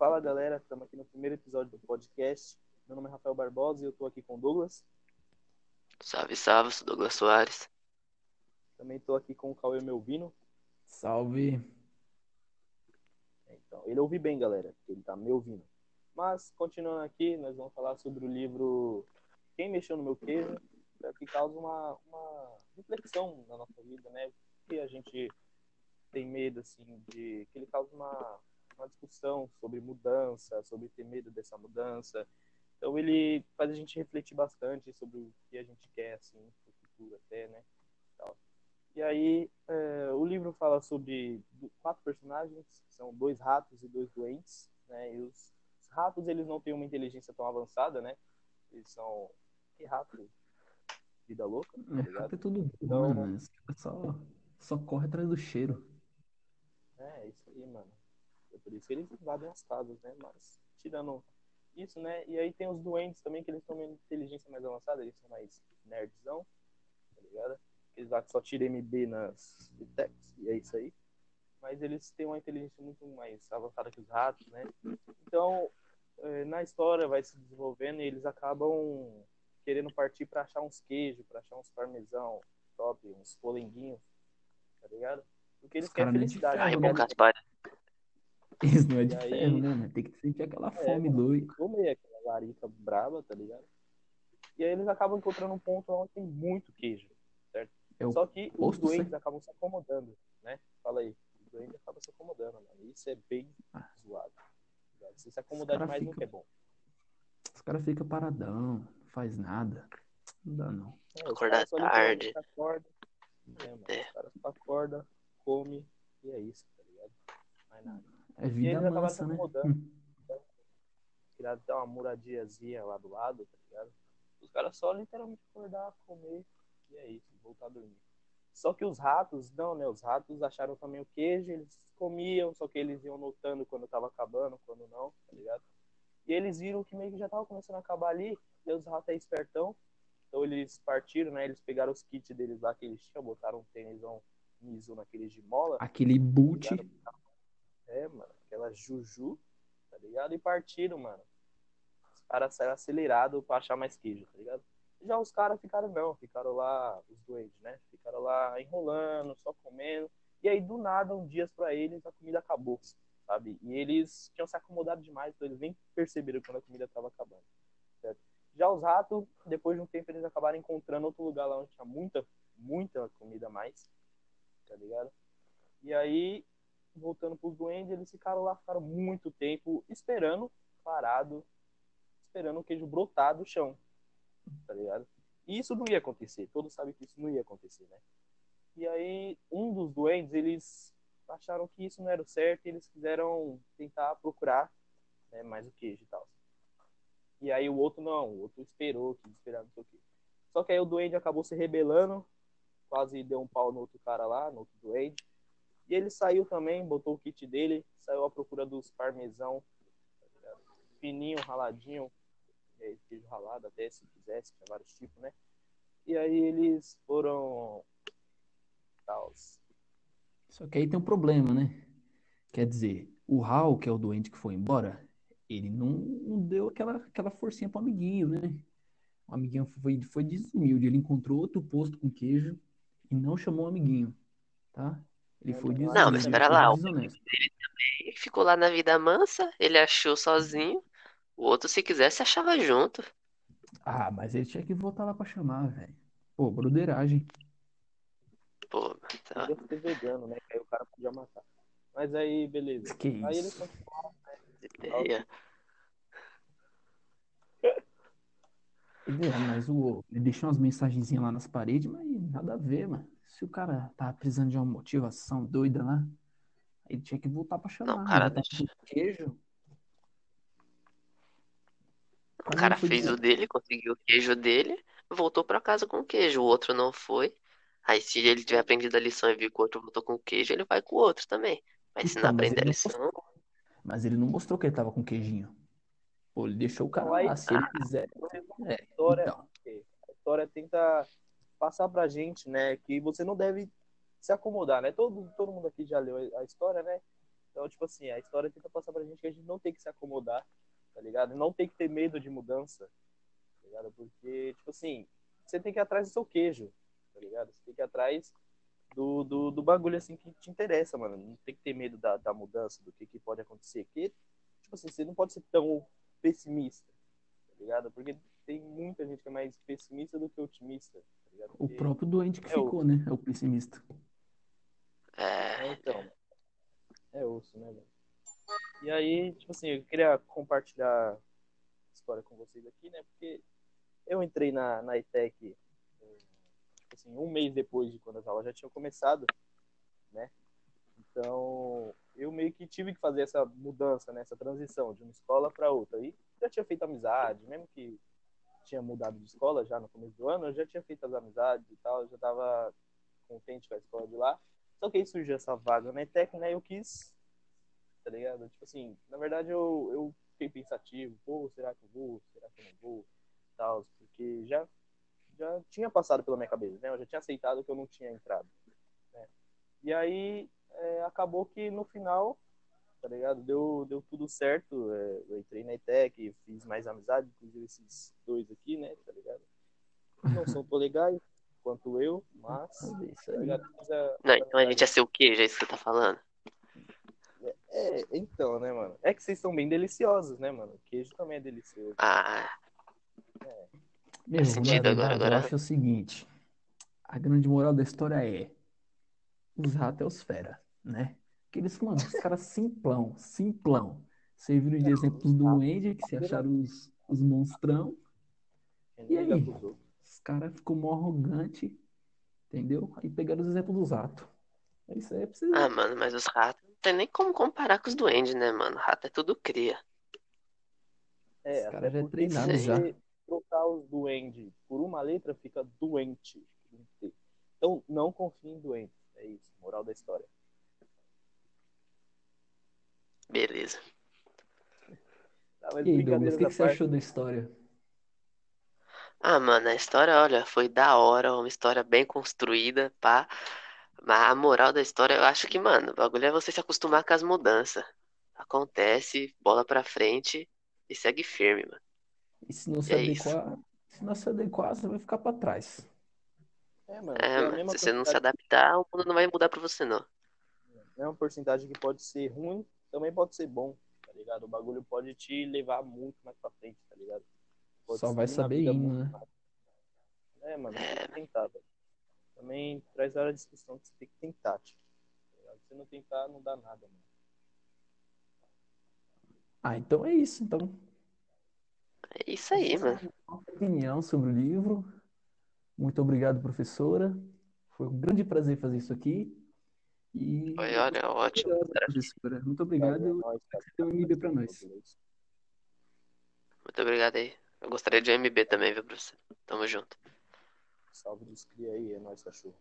Fala galera, estamos aqui no primeiro episódio do podcast. Meu nome é Rafael Barbosa e eu estou aqui com o Douglas. Salve, salve, sou Douglas Soares. Também estou aqui com o Cauê Melvino. Salve. Então, ele ouve bem, galera, porque ele está me ouvindo. Mas, continuando aqui, nós vamos falar sobre o livro Quem Mexeu no Meu Queijo, que causa uma, uma reflexão na nossa vida, né? Que a gente tem medo, assim, de que ele causa uma, uma discussão sobre mudança, sobre ter medo dessa mudança. Então ele faz a gente refletir bastante sobre o que a gente quer, assim, no futuro até, né? E aí é, o livro fala sobre quatro personagens, são dois ratos e dois doentes, né? E os, os ratos, eles não têm uma inteligência tão avançada, né? Eles são... Que rato? Vida louca, tá é, ligado? É tudo bom, Então- mano. Cara só, só corre atrás do cheiro. É, isso aí, mano. É por isso que eles invadem as casas, né? Mas, tirando isso, né? E aí tem os doentes também, que eles têm uma inteligência mais avançada, eles são mais nerdzão, tá ligado? Eles lá que só tiram MB nas Vitex, e é isso aí. Mas eles têm uma inteligência muito mais avançada que os ratos, né? Então, eh, na história vai se desenvolvendo e eles acabam querendo partir pra achar uns queijos, pra achar uns parmesão top, uns polenguinhos, tá ligado? Porque eles Os querem felicidade. Aí, né? bom, Gaspar. Isso não é de aí- ferro, né, mano? Tem que sentir aquela É, fome mano. doida. comer aquela larica braba, tá ligado? E aí eles acabam encontrando um ponto onde tem muito queijo, certo? É Só que os doentes certo. acabam se acomodando, né? Fala aí. Os doentes acabam se acomodando, mano. Isso é bem Ah. zoado. tá? Se se acomodar demais, fica- nunca é bom. Os caras ficam paradão, não faz nada. Não dá, não. É, só tarde. literalmente acordam. É, mano. É. Os caras acordam, comem e é isso, tá ligado? Mais nada. É E vida se mansa, né? acomodando. Hum. Até uma muradiazinha lá do lado, tá ligado? Os caras só literalmente acordar, comer e é isso, voltar a dormir. Só que os ratos, não, né? Os ratos acharam também o queijo, eles comiam, só que eles iam notando quando tava acabando, quando não, tá ligado? E eles viram que meio que já tava começando a acabar ali, e os ratos é espertão, então eles partiram, né? Eles pegaram os kits deles lá que eles tinham, botaram um tênisão Mizu naqueles de mola, Aquele boot. É, mano, aquela juju, tá ligado? E partiram, mano. Os caras saíram acelerados pra achar mais queijo, tá ligado? Já os caras ficaram não, ficaram lá, os doentes, né? Ficaram lá enrolando, só comendo. E aí, do nada, um dia pra eles, a comida acabou, sabe? E eles tinham se acomodado demais, então eles nem perceberam quando a comida tava acabando, certo? Já os ratos, depois de um tempo, eles acabaram encontrando outro lugar lá onde tinha muita, muita comida a mais, tá ligado? E aí, voltando pros duendes, eles ficaram lá, ficaram muito tempo esperando, parado, esperando o queijo brotar do chão, tá ligado? E isso não ia acontecer, todos sabem que isso não ia acontecer, né? E aí, um dos duendes, eles acharam que isso não era o certo e eles quiseram tentar procurar né, mais o queijo e tal. E aí o outro não, o outro esperou, quis esperar, não sei o quê. Só que aí o duende acabou se rebelando, quase deu um pau no outro cara lá, no outro duende. E ele saiu também, botou o kit dele, saiu à procura dos parmesão, fininho, raladinho, aí, queijo ralado até, se quisesse, tinha vários tipos, né? E aí eles foram... Tals. Só que aí tem um problema, né? Quer dizer, o Hal, que é o doente que foi embora, ele não, não deu aquela, aquela forcinha pro amiguinho, né? O amiguinho foi, foi desumilde. Ele encontrou outro posto com queijo e não chamou o amiguinho, tá? Ele foi Não, desumilde. mas ele espera lá, o desonesto. Ele ficou lá na vida mansa, ele achou sozinho. O outro, se quisesse, achava junto. Ah, mas ele tinha que voltar lá pra chamar, velho. Pô, broderagem. Pô, tá. Podia ser vegano, né? Que aí o cara podia matar. Mas aí, beleza. Que Aí isso? continuaram, ideia. É, mas o, ele deixou umas mensagenzinhas lá nas paredes, mas nada a ver, mano. Se o cara tava precisando de uma motivação doida lá, ele tinha que voltar pra chamar. Não, o cara tá deixa- com queijo. O cara fez o dele, conseguiu o queijo dele, voltou pra casa com o queijo. O outro não foi. Aí, se ele tiver aprendido a lição e viu que o outro voltou com o queijo, ele vai com o outro também. Mas se não Então, aprender a ele não lição, Mas ele não mostrou que ele tava com queijinho. Pô, ele deixou o cara aí lá. Se ele quiser. A É, história, então. a história tenta passar pra gente, né, que você não deve se acomodar, né? Todo, todo mundo aqui já leu a história, né? Então, tipo assim, a história tenta passar pra gente que a gente não tem que se acomodar, tá ligado? Não tem que ter medo de mudança, tá ligado? Porque, tipo assim, você tem que ir atrás do seu queijo, tá ligado? Você tem que ir atrás do, do, do bagulho, assim, que te interessa, mano. Não tem que ter medo da, da mudança, do que, que pode acontecer. Porque, tipo assim, você não pode ser tão pessimista, tá ligado? Porque tem muita gente que é mais pessimista do que otimista, ligado? O próprio doente que É ficou, né? É o pessimista. É, É, então. É osso, né, velho? E aí, tipo assim, eu queria compartilhar a história com vocês aqui, né? Porque eu entrei na, na ETEC, eh, tipo assim, um mês depois de quando as aulas já tinham começado, né? Então, eu meio que tive que fazer essa mudança, né? Essa transição de uma escola para outra. E já tinha feito amizade, mesmo que tinha mudado de escola já no começo do ano, eu já tinha feito as amizades e tal, eu já tava contente com a escola de lá. Só que aí surgiu essa vaga na ETEC, né? Eu quis, tá ligado? Tipo assim, na verdade eu, eu fiquei pensativo, pô, será que eu vou? Será que eu não vou? Tal, porque já, já tinha passado pela minha cabeça, né? Eu já tinha aceitado que eu não tinha entrado. Né? E aí é, acabou que no final, tá ligado? Deu, deu tudo certo. é, eu entrei na ETEC, fiz mais amizade, inclusive esses dois aqui, né? Tá ligado? Não são tão legais quanto eu, mas. É isso Tá ligado? A- não, então a gente ia ser o quê? Já é isso que você tá falando? É, então, né, mano? É que vocês são bem deliciosos, né, mano? O queijo também é delicioso. Ah, Meu, sentido na agora, verdade, agora. eu acho o seguinte. A grande moral da história é os ratos é os fera, né? Aqueles, mano, os caras simplão, simplão. Serviram de exemplos do Wendy, que se acharam os, os monstrão. E aí? Os caras ficou mó arrogante, entendeu? Aí pegaram os exemplos dos ratos. É isso aí, é você ah, mano, mas os ratos não tem nem como comparar com os duendes, né, mano? Rato é tudo cria. É, Os caras já treinaram se já. trocar os duende por uma letra, fica doente. Então, não confie em doente. É isso, moral da história. Beleza. Tá, E aí, Douglas, o que que você achou da história? Ah, mano, a história, olha, foi da hora, uma história bem construída, pá. Mas a moral da história, eu acho que, mano, o bagulho é você se acostumar com as mudanças. Acontece, bola pra frente e segue firme, mano. E se não se É isso. adequar, se não se adequar, você vai ficar pra trás. É, mano, É, a mano, se você não se adaptar, o mundo não vai mudar pra você, não. mesma porcentagem que pode ser ruim, também pode ser bom, tá ligado? O bagulho pode te levar muito mais pra frente, tá ligado? Pode Só vai saber indo, né? mais. É, mano, tem que tentar, velho. Também traz a discussão que você tem que tentar, tio. Tá? Se não tentar, não dá nada, mano. Ah, então é isso. Então, É isso aí, mano. opinião sobre o livro. Muito obrigado, professora. Foi um grande prazer fazer isso aqui. E Foi, olha, ótimo. professora. Muito obrigado. Você deu um MB pra nós. Muito obrigado aí. Eu gostaria de um MB também, viu, professor? Tamo junto. Salve dos cria aí, é nóis, cachorro.